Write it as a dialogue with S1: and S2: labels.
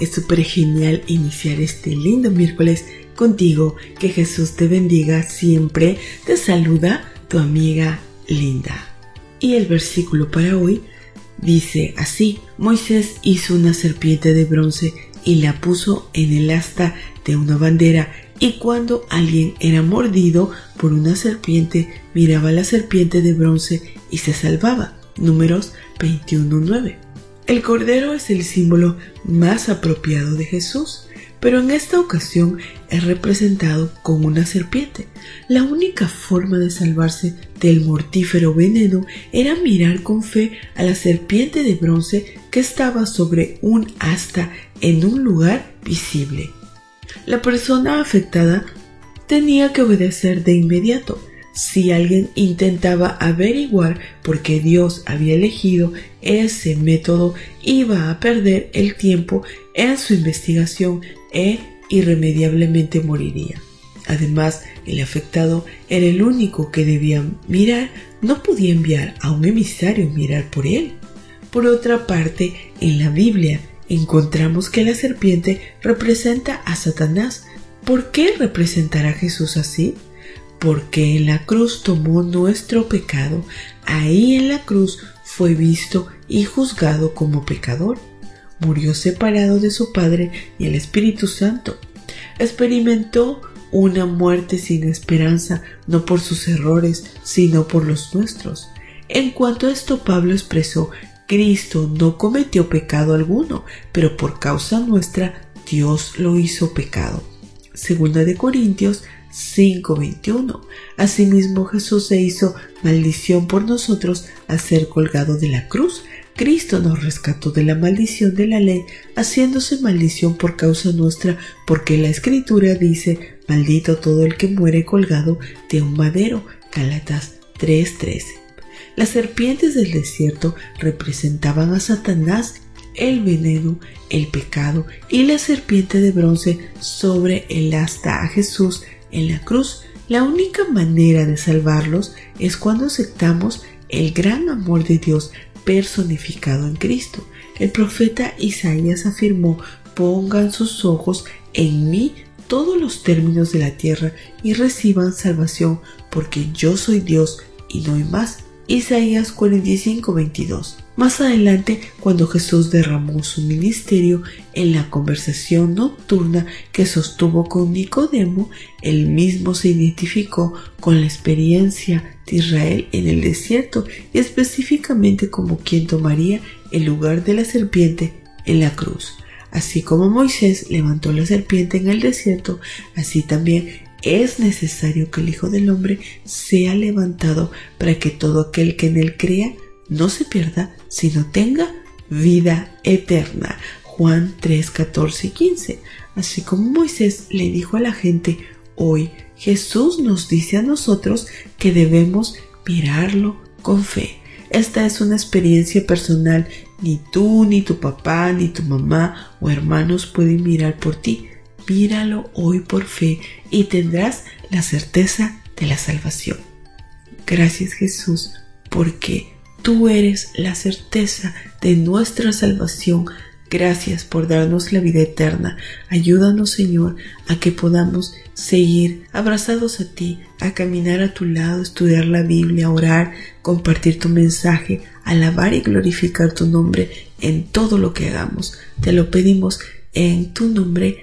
S1: Es súper genial iniciar este lindo miércoles contigo. Que Jesús te bendiga siempre. Te saluda tu amiga Linda. Y el versículo para hoy dice así, Moisés hizo una serpiente de bronce y la puso en el asta de una bandera y cuando alguien era mordido por una serpiente, miraba a la serpiente de bronce y se salvaba. Números 21.9. El cordero es el símbolo más apropiado de Jesús, pero en esta ocasión es representado con una serpiente. La única forma de salvarse del mortífero veneno era mirar con fe a la serpiente de bronce que estaba sobre un asta en un lugar visible. La persona afectada tenía que obedecer de inmediato, si alguien intentaba averiguar por qué Dios había elegido ese método, iba a perder el tiempo en su investigación e irremediablemente moriría. Además, el afectado era el único que debía mirar, no podía enviar a un emisario mirar por él. Por otra parte, en la Biblia encontramos que la serpiente representa a Satanás. ¿Por qué representar a Jesús así? Porque en la cruz tomó nuestro pecado, ahí en la cruz fue visto y juzgado como pecador. Murió separado de su Padre y el Espíritu Santo. Experimentó una muerte sin esperanza, no por sus errores, sino por los nuestros. En cuanto a esto, Pablo expresó, Cristo no cometió pecado alguno, pero por causa nuestra Dios lo hizo pecado. Segunda de Corintios 5:21. Asimismo Jesús se hizo maldición por nosotros al ser colgado de la cruz. Cristo nos rescató de la maldición de la ley, haciéndose maldición por causa nuestra, porque la escritura dice, maldito todo el que muere colgado de un madero. Galatas 3:13. Las serpientes del desierto representaban a Satanás el veneno, el pecado y la serpiente de bronce sobre el asta a Jesús en la cruz. La única manera de salvarlos es cuando aceptamos el gran amor de Dios personificado en Cristo. El profeta Isaías afirmó, pongan sus ojos en mí todos los términos de la tierra y reciban salvación, porque yo soy Dios y no hay más. Isaías 45, 22. Más adelante, cuando Jesús derramó su ministerio en la conversación nocturna que sostuvo con Nicodemo, él mismo se identificó con la experiencia de Israel en el desierto y específicamente como quien tomaría el lugar de la serpiente en la cruz. Así como Moisés levantó la serpiente en el desierto, así también es necesario que el Hijo del Hombre sea levantado para que todo aquel que en él crea no se pierda, sino tenga vida eterna. Juan 3, 14 y 15. Así como Moisés le dijo a la gente, hoy Jesús nos dice a nosotros que debemos mirarlo con fe. Esta es una experiencia personal. Ni tú, ni tu papá, ni tu mamá o hermanos pueden mirar por ti. Míralo hoy por fe y tendrás la certeza de la salvación. Gracias Jesús porque Tú eres la certeza de nuestra salvación. Gracias por darnos la vida eterna. Ayúdanos, Señor, a que podamos seguir abrazados a ti, a caminar a tu lado, estudiar la Biblia, orar, compartir tu mensaje, alabar y glorificar tu nombre en todo lo que hagamos. Te lo pedimos en tu nombre.